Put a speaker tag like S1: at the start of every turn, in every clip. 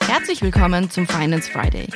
S1: Herzlich willkommen zum Finance Friday.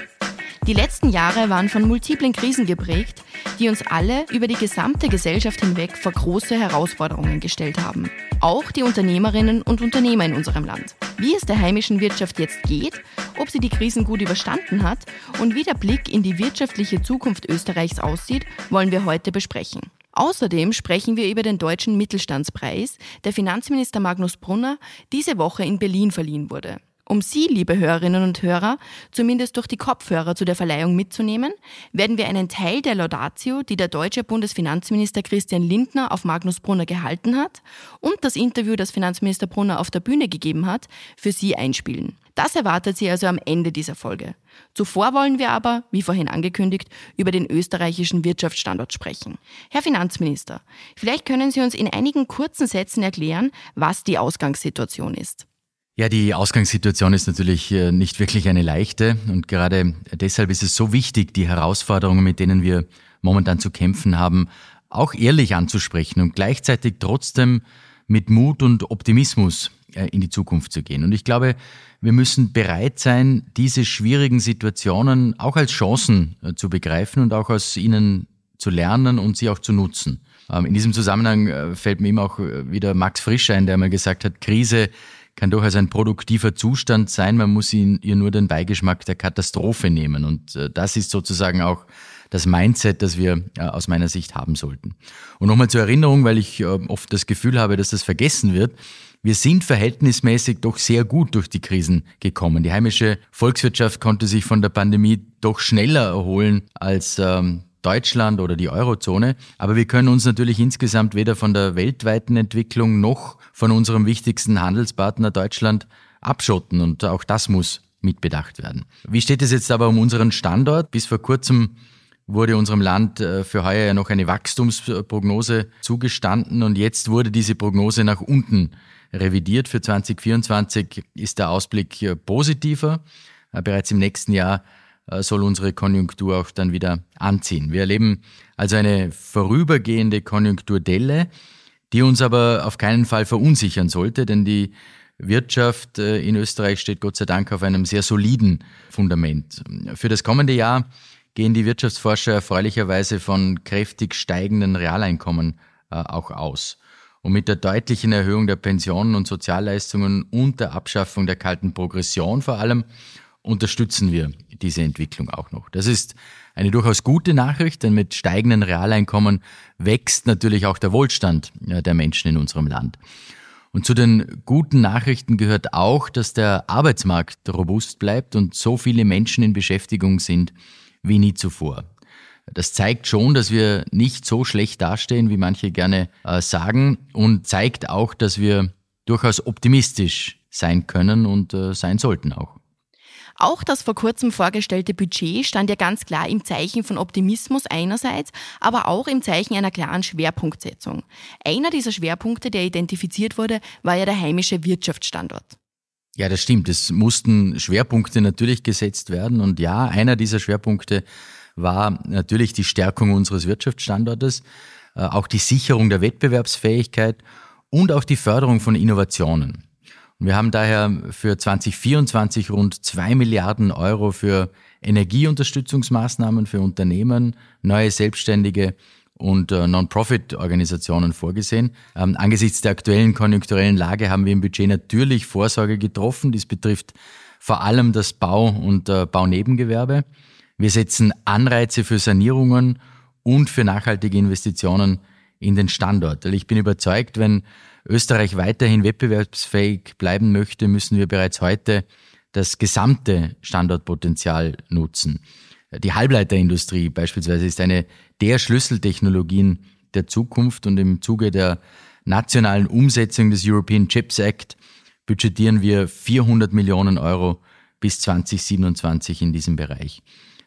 S1: Die letzten Jahre waren von multiplen Krisen geprägt, die uns alle über die gesamte Gesellschaft hinweg vor große Herausforderungen gestellt haben. Auch die Unternehmerinnen und Unternehmer in unserem Land. Wie es der heimischen Wirtschaft jetzt geht, ob sie die Krisen gut überstanden hat und wie der Blick in die wirtschaftliche Zukunft Österreichs aussieht, wollen wir heute besprechen. Außerdem sprechen wir über den Deutschen Mittelstandspreis, der Finanzminister Magnus Brunner diese Woche in Berlin verliehen wurde. Um Sie, liebe Hörerinnen und Hörer, zumindest durch die Kopfhörer zu der Verleihung mitzunehmen, werden wir einen Teil der Laudatio, die der deutsche Bundesfinanzminister Christian Lindner auf Magnus Brunner gehalten hat und das Interview, das Finanzminister Brunner auf der Bühne gegeben hat, für Sie einspielen. Das erwartet Sie also am Ende dieser Folge. Zuvor wollen wir aber, wie vorhin angekündigt, über den österreichischen Wirtschaftsstandort sprechen. Herr Finanzminister, vielleicht können Sie uns in einigen kurzen Sätzen erklären, was die Ausgangssituation ist.
S2: Ja, die Ausgangssituation ist natürlich äh, nicht wirklich eine leichte und gerade deshalb ist es so wichtig, die Herausforderungen, mit denen wir momentan zu kämpfen haben, auch ehrlich anzusprechen und gleichzeitig trotzdem mit Mut und Optimismus äh, in die Zukunft zu gehen. Und ich glaube, wir müssen bereit sein, diese schwierigen Situationen auch als Chancen äh, zu begreifen und auch aus ihnen zu lernen und sie auch zu nutzen. Ähm, in diesem Zusammenhang fällt mir immer auch wieder Max Frisch ein, der mal gesagt hat, Krise kann durchaus ein produktiver Zustand sein. Man muss ihn, ihr nur den Beigeschmack der Katastrophe nehmen. Und äh, das ist sozusagen auch das Mindset, das wir äh, aus meiner Sicht haben sollten. Und nochmal zur Erinnerung, weil ich äh, oft das Gefühl habe, dass das vergessen wird. Wir sind verhältnismäßig doch sehr gut durch die Krisen gekommen. Die heimische Volkswirtschaft konnte sich von der Pandemie doch schneller erholen als ähm, Deutschland oder die Eurozone. Aber wir können uns natürlich insgesamt weder von der weltweiten Entwicklung noch von unserem wichtigsten Handelspartner Deutschland abschotten. Und auch das muss mitbedacht werden. Wie steht es jetzt aber um unseren Standort? Bis vor kurzem wurde unserem Land äh, für heuer ja noch eine Wachstumsprognose zugestanden und jetzt wurde diese Prognose nach unten revidiert. Für 2024 ist der Ausblick äh, positiver. Äh, bereits im nächsten Jahr soll unsere Konjunktur auch dann wieder anziehen. Wir erleben also eine vorübergehende Konjunkturdelle, die uns aber auf keinen Fall verunsichern sollte, denn die Wirtschaft äh, in Österreich steht Gott sei Dank auf einem sehr soliden Fundament. Für das kommende Jahr gehen die Wirtschaftsforscher erfreulicherweise von kräftig steigenden Realeinkommen äh, auch aus. Und mit der deutlichen Erhöhung der Pensionen und Sozialleistungen und der Abschaffung der kalten Progression vor allem unterstützen wir diese Entwicklung auch noch. Das ist eine durchaus gute Nachricht, denn mit steigenden Realeinkommen wächst natürlich auch der Wohlstand der Menschen in unserem Land. Und zu den guten Nachrichten gehört auch, dass der Arbeitsmarkt robust bleibt und so viele Menschen in Beschäftigung sind wie nie zuvor. Das zeigt schon, dass wir nicht so schlecht dastehen, wie manche gerne äh, sagen und zeigt auch, dass wir durchaus optimistisch sein können und äh, sein sollten auch.
S1: Auch das vor kurzem vorgestellte Budget stand ja ganz klar im Zeichen von Optimismus einerseits, aber auch im Zeichen einer klaren Schwerpunktsetzung. Einer dieser Schwerpunkte, der identifiziert wurde, war ja der heimische Wirtschaftsstandort.
S2: Ja, das stimmt. Es mussten Schwerpunkte natürlich gesetzt werden. Und ja, einer dieser Schwerpunkte war natürlich die Stärkung unseres Wirtschaftsstandortes, äh, auch die Sicherung der Wettbewerbsfähigkeit und auch die Förderung von Innovationen. Wir haben daher für 2024 rund zwei Milliarden Euro für Energieunterstützungsmaßnahmen für Unternehmen, neue Selbstständige und äh, Non-Profit-Organisationen vorgesehen. Ähm, angesichts der aktuellen konjunkturellen Lage haben wir im Budget natürlich Vorsorge getroffen. Dies betrifft vor allem das Bau- und äh, Baunebengewerbe. Wir setzen Anreize für Sanierungen und für nachhaltige Investitionen in den Standort. Weil ich bin überzeugt, wenn Österreich weiterhin wettbewerbsfähig bleiben möchte, müssen wir bereits heute das gesamte Standortpotenzial nutzen. Die Halbleiterindustrie beispielsweise ist eine der Schlüsseltechnologien der Zukunft und im Zuge der nationalen Umsetzung des European Chips Act budgetieren wir 400 Millionen Euro bis 2027 in diesem Bereich.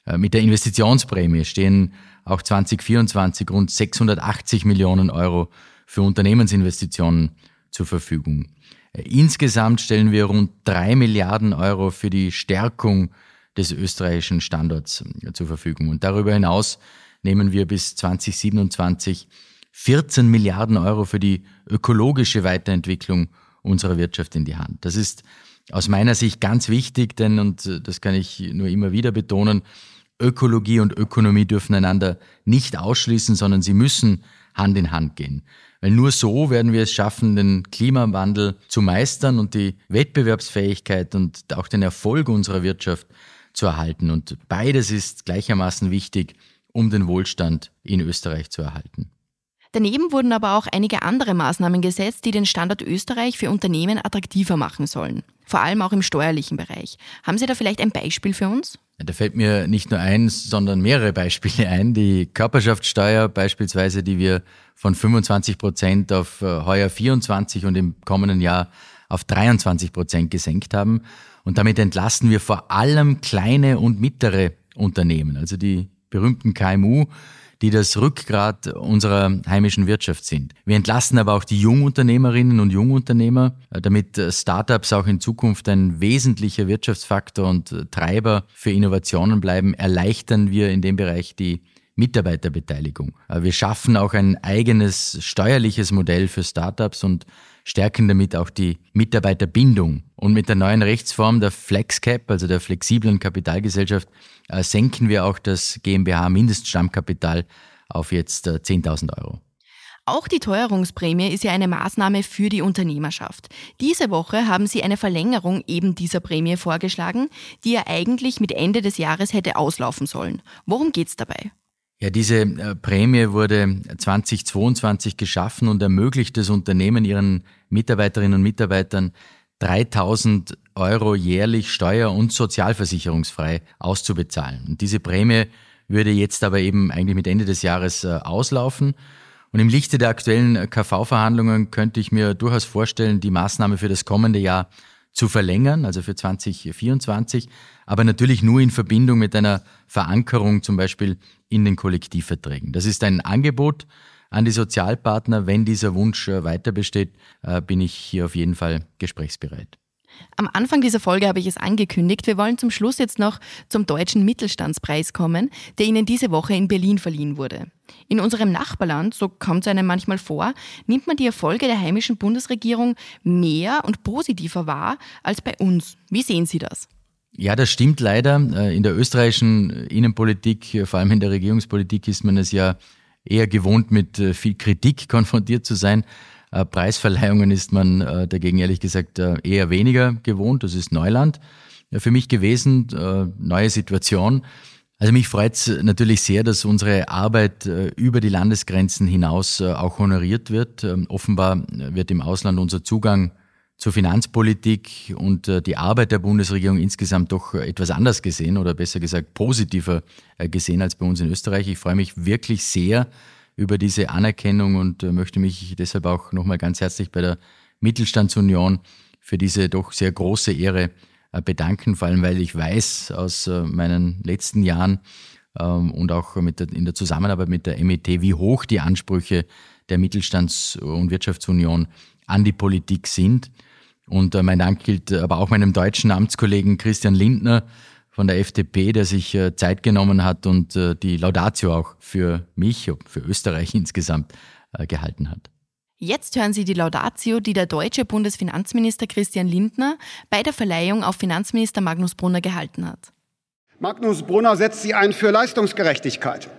S2: Äh, mit der Investitionsprämie stehen auch 2024 rund 680 Millionen Euro für Unternehmensinvestitionen zur Verfügung. Äh, insgesamt stellen wir rund drei Milliarden Euro für die Stärkung des österreichischen Standorts äh, zur Verfügung. Und darüber hinaus nehmen wir bis 2027 14 Milliarden Euro für die ökologische Weiterentwicklung unserer Wirtschaft in die Hand. Das ist aus meiner Sicht ganz wichtig, denn, und das kann ich nur immer wieder betonen, Ökologie und Ökonomie dürfen einander nicht ausschließen, sondern sie müssen Hand in Hand gehen. Weil nur so werden wir es schaffen, den Klimawandel zu meistern und die Wettbewerbsfähigkeit und auch den Erfolg unserer Wirtschaft zu erhalten. Und beides ist gleichermaßen wichtig, um den Wohlstand in Österreich zu erhalten.
S1: Daneben wurden aber auch einige andere Maßnahmen gesetzt, die den Standort Österreich für Unternehmen attraktiver machen sollen. Vor allem auch im steuerlichen Bereich. Haben Sie da vielleicht ein Beispiel für uns?
S2: Da fällt mir nicht nur eins, sondern mehrere Beispiele ein. Die Körperschaftssteuer beispielsweise, die wir von 25 Prozent auf äh, heuer 24 und im kommenden Jahr auf 23 Prozent gesenkt haben. Und damit entlasten wir vor allem kleine und mittlere Unternehmen, also die berühmten KMU, die das Rückgrat unserer heimischen Wirtschaft sind. Wir entlassen aber auch die Jungunternehmerinnen und Jungunternehmer, äh, damit äh, Startups auch in Zukunft ein wesentlicher Wirtschaftsfaktor und äh, Treiber für Innovationen bleiben, erleichtern wir in dem Bereich die Mitarbeiterbeteiligung. Wir schaffen auch ein eigenes steuerliches Modell für Startups und stärken damit auch die Mitarbeiterbindung. Und mit der neuen Rechtsform der FlexCap, also der flexiblen Kapitalgesellschaft, äh, senken wir auch das GmbH-Mindeststammkapital auf jetzt 10.000 äh, Euro.
S1: Auch die Teuerungsprämie ist ja eine Maßnahme für die Unternehmerschaft. Diese Woche haben Sie eine Verlängerung eben dieser Prämie vorgeschlagen, die ja eigentlich mit Ende des Jahres hätte auslaufen sollen. Worum geht es dabei?
S2: Ja, diese äh, Prämie wurde 2022 geschaffen und ermöglicht es Unternehmen ihren Mitarbeiterinnen und Mitarbeitern 3000 Euro jährlich steuer- und sozialversicherungsfrei auszubezahlen. Und diese Prämie würde jetzt aber eben eigentlich mit Ende des Jahres äh, auslaufen. Und im Lichte der aktuellen KV-Verhandlungen könnte ich mir durchaus vorstellen, die Maßnahme für das kommende Jahr zu verlängern, also für 2024, aber natürlich nur in Verbindung mit einer Verankerung zum Beispiel in den Kollektivverträgen. Das ist ein Angebot an die Sozialpartner. Wenn dieser Wunsch äh, weiter besteht, äh, bin ich hier auf jeden Fall gesprächsbereit.
S1: Am Anfang dieser Folge habe ich es angekündigt. Wir wollen zum Schluss jetzt noch zum Deutschen Mittelstandspreis kommen, der Ihnen diese Woche in Berlin verliehen wurde. In unserem Nachbarland, so kommt es einem manchmal vor, nimmt man die Erfolge der heimischen Bundesregierung mehr und positiver wahr als bei uns. Wie sehen Sie das?
S2: Ja, das stimmt leider. Äh, in der österreichischen Innenpolitik, äh, vor allem in der Regierungspolitik, ist man es ja eher gewohnt, mit äh, viel Kritik konfrontiert zu sein. Preisverleihungen ist man dagegen ehrlich gesagt eher weniger gewohnt. Das ist Neuland für mich gewesen, neue Situation. Also mich freut es natürlich sehr, dass unsere Arbeit über die Landesgrenzen hinaus auch honoriert wird. Ähm, offenbar wird im Ausland unser Zugang zur Finanzpolitik und äh, die Arbeit der Bundesregierung insgesamt doch etwas anders gesehen oder besser gesagt positiver äh, gesehen als bei uns in Österreich. Ich freue mich wirklich sehr über diese Anerkennung und äh, möchte mich deshalb auch nochmal ganz herzlich bei der Mittelstandsunion für diese doch sehr große Ehre bedanken, vor allem weil ich weiß aus meinen letzten Jahren ähm, und auch der, in der Zusammenarbeit mit der MET, wie hoch die Ansprüche der Mittelstands- und Wirtschaftsunion an die Politik sind. Und äh, mein Dank gilt aber auch meinem deutschen Amtskollegen Christian Lindner von der FDP, der sich äh, Zeit genommen hat und äh, die Laudatio auch für mich, für Österreich insgesamt gehalten hat.
S1: Jetzt hören Sie die Laudatio, die der deutsche Bundesfinanzminister Christian Lindner bei der Verleihung auf Finanzminister Magnus Brunner gehalten hat.
S3: Magnus Brunner setzt sie ein für Leistungsgerechtigkeit.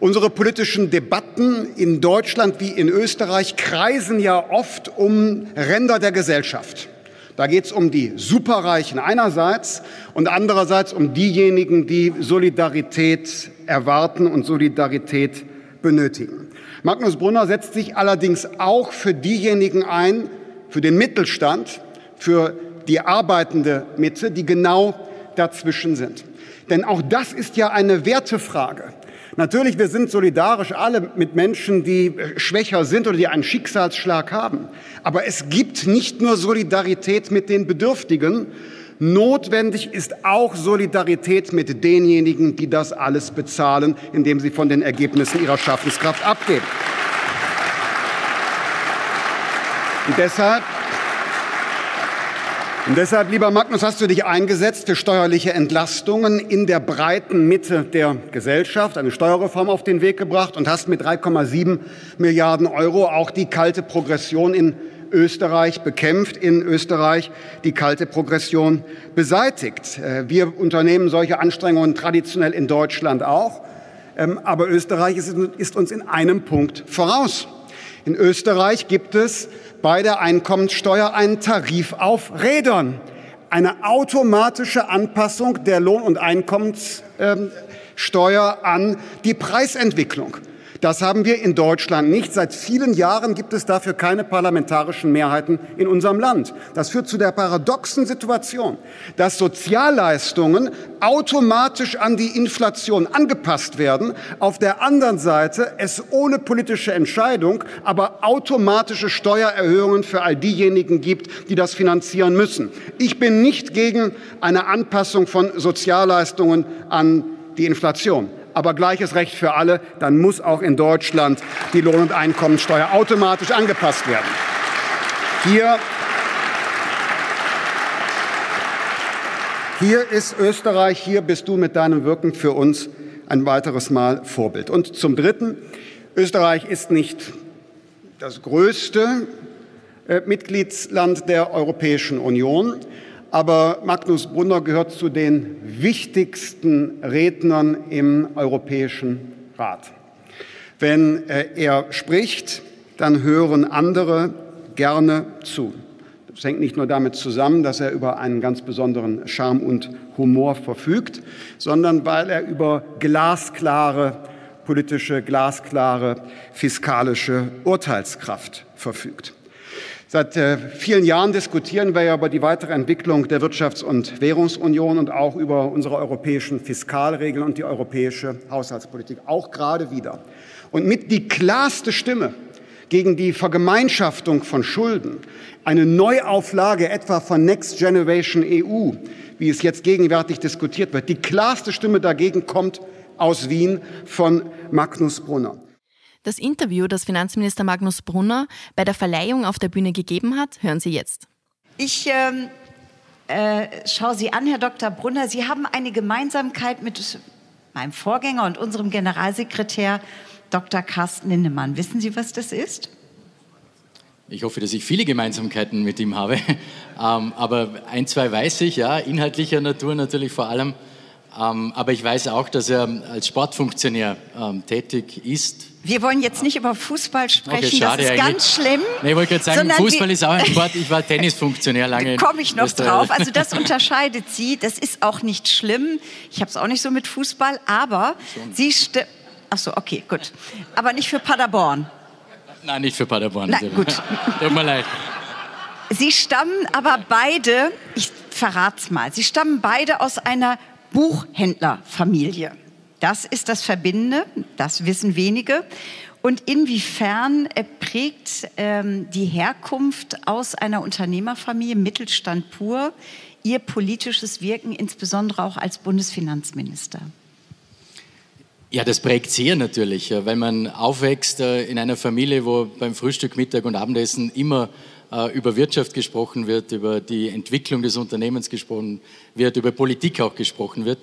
S3: Unsere politischen Debatten in Deutschland wie in Österreich kreisen ja oft um Ränder der Gesellschaft. Da geht es um die Superreichen einerseits und andererseits um diejenigen, die Solidarität erwarten und Solidarität benötigen. Magnus Brunner setzt sich allerdings auch für diejenigen ein, für den Mittelstand, für die arbeitende Mitte, die genau dazwischen sind. Denn auch das ist ja eine Wertefrage. Natürlich, wir sind solidarisch alle mit Menschen, die schwächer sind oder die einen Schicksalsschlag haben. Aber es gibt nicht nur Solidarität mit den Bedürftigen, Notwendig ist auch Solidarität mit denjenigen, die das alles bezahlen, indem sie von den Ergebnissen ihrer Schaffenskraft abgeben. Und deshalb Und deshalb, lieber Magnus, hast du dich eingesetzt für steuerliche Entlastungen in der breiten Mitte der Gesellschaft, eine Steuerreform auf den Weg gebracht und hast mit 3,7 Milliarden Euro auch die kalte Progression in Österreich bekämpft, in Österreich die kalte Progression beseitigt. Äh, wir unternehmen solche Anstrengungen traditionell in Deutschland auch, ähm, aber Österreich ist uns in einem Punkt voraus. In Österreich gibt es bei der Einkommenssteuer einen Tarif auf Rädern, eine automatische Anpassung der Lohn- und Einkommenssteuer an die Preisentwicklung. Das haben wir in Deutschland nicht. Seit vielen Jahren gibt es dafür keine parlamentarischen Mehrheiten in unserem Land. Das führt zu der paradoxen Situation, dass Sozialleistungen automatisch an die Inflation angepasst werden, auf der anderen Seite es ohne politische Entscheidung aber automatische Steuererhöhungen für all diejenigen gibt, die das finanzieren müssen. Ich bin nicht gegen eine Anpassung von Sozialleistungen an die Inflation aber gleiches Recht für alle, dann muss auch in Deutschland die Lohn- und Einkommensteuer automatisch angepasst werden. Hier, hier ist Österreich, hier bist du mit deinem Wirken für uns ein weiteres Mal Vorbild. Und zum Dritten, Österreich ist nicht das größte äh, Mitgliedsland der Europäischen Union. Aber Magnus Brunner gehört zu den wichtigsten Rednern im Europäischen Rat. Wenn äh, er spricht, dann hören andere gerne zu. Das hängt nicht nur damit zusammen, dass er über einen ganz besonderen Charme und Humor verfügt, sondern weil er über glasklare politische, glasklare fiskalische Urteilskraft verfügt. Seit äh, vielen Jahren diskutieren wir ja über die weitere Entwicklung der Wirtschafts- und Währungsunion und auch über unsere europäischen Fiskalregeln und die europäische Haushaltspolitik, auch gerade wieder. Und mit die klarste Stimme gegen die Vergemeinschaftung von Schulden, eine Neuauflage etwa von Next Generation EU, wie es jetzt gegenwärtig diskutiert wird, die klarste Stimme dagegen kommt aus Wien von Magnus Brunner.
S1: Das Interview, das Finanzminister Magnus Brunner bei der Verleihung auf der Bühne gegeben hat, hören Sie jetzt.
S4: Ich ähm, äh, schaue Sie an, Herr Dr. Brunner. Sie haben eine Gemeinsamkeit mit meinem Vorgänger und unserem Generalsekretär Dr. Carsten Lindemann. Wissen Sie, was das ist?
S2: Ich hoffe, dass ich viele Gemeinsamkeiten mit ihm habe. ähm, aber ein, zwei weiß ich, ja, inhaltlicher Natur natürlich vor allem. Ähm, aber ich weiß auch, dass er als Sportfunktionär ähm, tätig ist,
S4: wir wollen jetzt nicht über Fußball sprechen, okay, schade, das ist eigentlich. ganz schlimm.
S2: Nee, ich wollte gerade sagen, Fußball ist auch ein Sport. Ich war Tennisfunktionär lange.
S4: Da komme ich noch drauf. Also das unterscheidet Sie. Das ist auch nicht schlimm. Ich habe es auch nicht so mit Fußball, aber Schon. Sie Ach so, okay, gut. Aber nicht für Paderborn.
S2: Nein, nicht für Paderborn.
S4: Na, gut.
S2: Tut mir leid.
S4: Sie stammen aber beide, ich verrate es mal, Sie stammen beide aus einer Buchhändlerfamilie. Das ist das Verbindende, das wissen wenige. Und inwiefern prägt ähm, die Herkunft aus einer Unternehmerfamilie, Mittelstand pur, Ihr politisches Wirken, insbesondere auch als Bundesfinanzminister?
S2: Ja, das prägt sehr natürlich, weil man aufwächst äh, in einer Familie, wo beim Frühstück, Mittag und Abendessen immer äh, über Wirtschaft gesprochen wird, über die Entwicklung des Unternehmens gesprochen wird, über Politik auch gesprochen wird.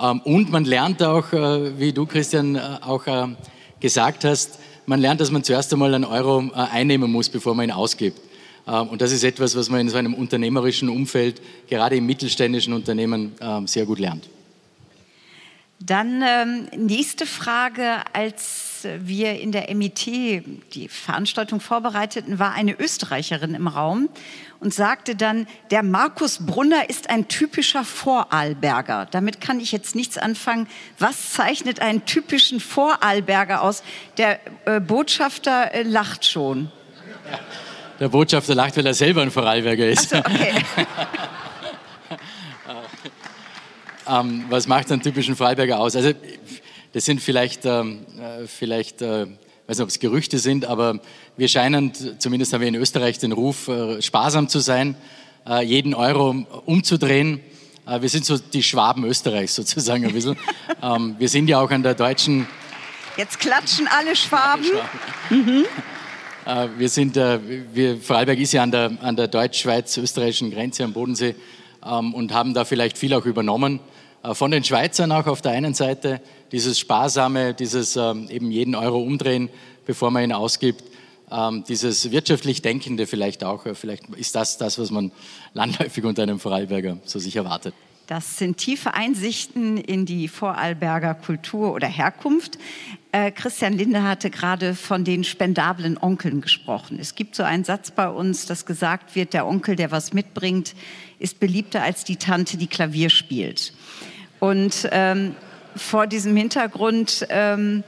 S2: Ähm, und man lernt auch, äh, wie du, Christian, äh, auch äh, gesagt hast, man lernt, dass man zuerst einmal einen Euro einnehmen muss, bevor man ihn ausgibt. Ähm, und das ist etwas, was man in so einem unternehmerischen Umfeld, gerade im mittelständischen Unternehmen, ähm, sehr gut lernt.
S4: Dann ähm, nächste Frage. Als wir in der MIT die Veranstaltung vorbereiteten, war eine Österreicherin im Raum und sagte dann, der Markus Brunner ist ein typischer Vorarlberger. Damit kann ich jetzt nichts anfangen. Was zeichnet einen typischen Vorarlberger aus? Der äh, Botschafter äh, lacht schon.
S2: Der Botschafter lacht, weil er selber ein Vorarlberger ist.
S4: So, okay.
S2: ähm, was macht einen typischen Vorarlberger aus? Also, das sind vielleicht, ähm, äh, vielleicht äh, weiß nicht, ob es Gerüchte sind, aber wir scheinen, zumindest haben wir in Österreich den Ruf, äh, sparsam zu sein, äh, jeden Euro umzudrehen. Äh, wir sind so die Schwaben Österreichs sozusagen ein bisschen. Ähm, wir sind ja auch an der deutschen...
S4: Jetzt klatschen alle Schwaben. Mhm.
S2: Äh, wir sind, wir, Vorarlberg ist ja an der, an der deutsch-schweiz-österreichischen Grenze am Bodensee ähm, und haben da vielleicht viel auch übernommen. Äh, von den Schweizern auch auf der einen Seite, dieses Sparsame, dieses ähm, eben jeden Euro umdrehen, bevor man ihn ausgibt, ähm, dieses wirtschaftlich Denkende vielleicht auch. Vielleicht ist das das, was man landläufig unter einem Vorarlberger so sich erwartet.
S4: Das sind tiefe Einsichten in die Vorarlberger Kultur oder Herkunft. Äh, Christian Linde hatte gerade von den spendablen Onkeln gesprochen. Es gibt so einen Satz bei uns, dass gesagt wird, der Onkel, der was mitbringt, ist beliebter als die Tante, die Klavier spielt. Und ähm, vor diesem Hintergrund ähm,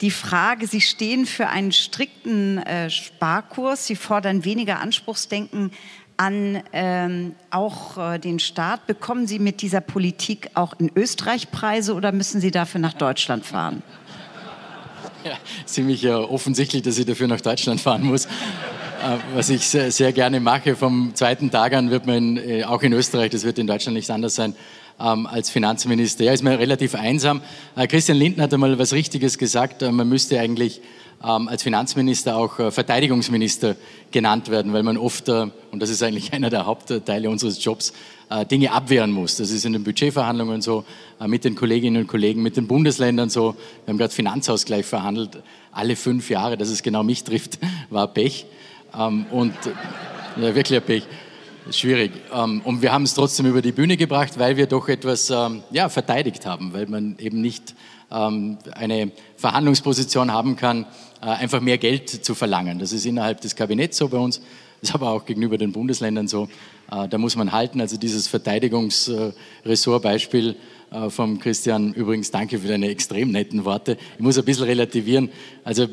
S4: die Frage, Sie stehen für einen strikten äh, Sparkurs, Sie fordern weniger Anspruchsdenken an ähm, auch äh, den Staat. Bekommen Sie mit dieser Politik auch in Österreich Preise oder müssen Sie dafür nach Deutschland fahren?
S2: Ja, ziemlich ja offensichtlich, dass ich dafür nach Deutschland fahren muss. Äh, was ich sehr, sehr, gerne mache, vom zweiten Tag an wird man äh, auch in Österreich, das wird in Deutschland nicht anders sein, ähm, als Finanzminister. Ja, ist mir relativ einsam. Äh, Christian Lindner hat einmal was Richtiges gesagt, äh, man müsste eigentlich ähm, als Finanzminister auch äh, Verteidigungsminister genannt werden, weil man oft, äh, und das ist eigentlich einer der Hauptteile unseres Jobs, äh, Dinge abwehren muss. Das ist in den Budgetverhandlungen so, mit den Kolleginnen und Kollegen, mit den Bundesländern so. Wir haben gerade Finanzausgleich verhandelt, alle fünf Jahre, dass es genau mich trifft, war Pech. Ähm, und ja, wirklich ein Pech. Schwierig. Ähm, und wir haben es trotzdem über die Bühne gebracht, weil wir doch etwas ja, verteidigt haben, weil man eben nicht eine Verhandlungsposition haben kann, äh, einfach mehr Geld zu verlangen. Das ist innerhalb des Kabinetts so bei uns, das ist aber auch gegenüber den Bundesländern so. Äh, da muss man halten. Also dieses Verteidigungsressortbeispiel äh, vom Christian, übrigens danke für deine extrem netten Worte. Ich muss ein bisschen relativieren. Also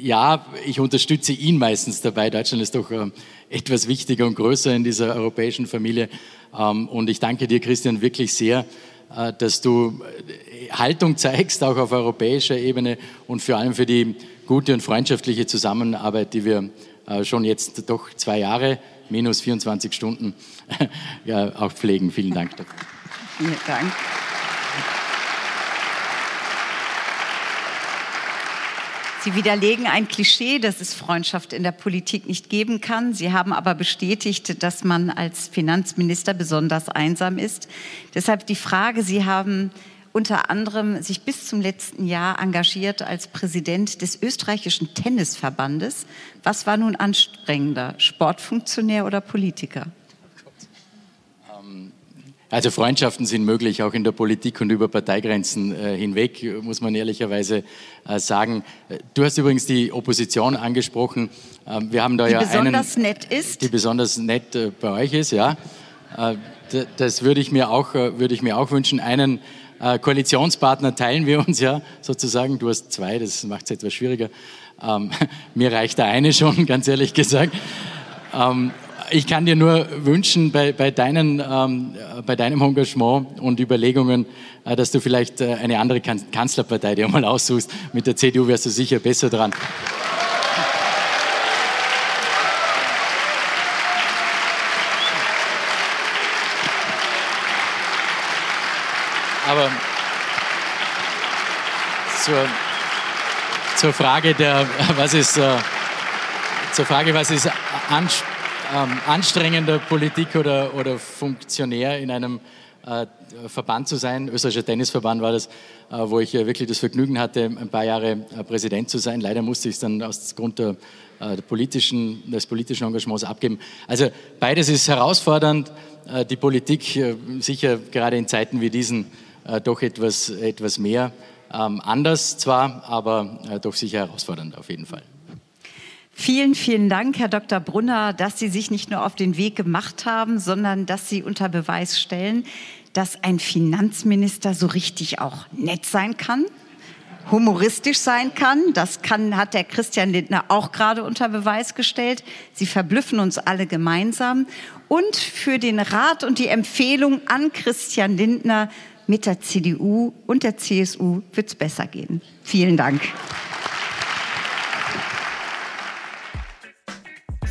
S2: ja, ich unterstütze ihn meistens dabei. Deutschland ist doch etwas wichtiger und größer in dieser europäischen Familie. Ähm, und ich danke dir, Christian, wirklich sehr, dass du Haltung zeigst, auch auf europäischer Ebene und vor allem für die gute und freundschaftliche Zusammenarbeit, die wir äh, schon jetzt doch zwei Jahre, minus 24 Stunden, auch pflegen. Vielen Dank dafür.
S4: Vielen Dank. Sie widerlegen ein Klischee, dass es Freundschaft in der Politik nicht geben kann. Sie haben aber bestätigt, dass man als Finanzminister besonders einsam ist. Deshalb die Frage, Sie haben unter anderem sich bis zum letzten Jahr engagiert als Präsident des österreichischen Tennisverbandes. Was war nun anstrengender, Sportfunktionär oder Politiker?
S2: Ähm, also Freundschaften sind möglich, auch in der Politik und über Parteigrenzen äh, hinweg, muss man ehrlicherweise äh, sagen. Du hast übrigens die Opposition angesprochen. Ähm, wir haben da
S4: die
S2: ja
S4: besonders
S2: einen,
S4: nett ist.
S2: Die besonders nett äh, bei euch ist, ja. Das würde ich mir auch, würde ich mir auch wünschen. Einen Koalitionspartner teilen wir uns ja sozusagen. Du hast zwei, das macht es etwas schwieriger. Ähm, mir reicht der eine schon, ganz ehrlich gesagt. Ich kann dir nur wünschen, bei, bei, deinen, ähm, bei deinem Engagement und Überlegungen, äh, dass du vielleicht äh, eine andere kan Kanzlerpartei dir mal aussuchst. Mit der CDU wärst du sicher besser dran. Aber zur, zur Frage der, was ist, äh, zur Frage, was ist an, ähm, anstrengender Politik oder, oder Funktionär in einem äh, Verband zu sein. Österreichischer Tennisverband war das, äh, wo ich wirklich das Vergnügen hatte, ein paar Jahre äh, Präsident zu sein. Leider musste ich es dann aus Grund der, äh, der politischen, des politischen Engagements abgeben. Also beides ist herausfordernd. Äh, die Politik, sicher gerade in Zeiten wie diesen, äh, doch etwas, etwas mehr ähm, anders zwar, aber äh, doch sicher herausfordernd auf jeden Fall.
S4: Vielen, vielen Dank, Herr Dr. Brunner, dass Sie sich nicht nur auf den Weg gemacht haben, sondern dass Sie unter Beweis stellen, dass ein Finanzminister so richtig auch nett sein kann, humoristisch sein kann. Das kann, hat der Christian Lindner auch gerade unter Beweis gestellt. Sie verblüffen uns alle gemeinsam. Und für den Rat und die Empfehlung an Christian Lindner, mit der CDU und der CSU wird es besser gehen. Vielen Dank.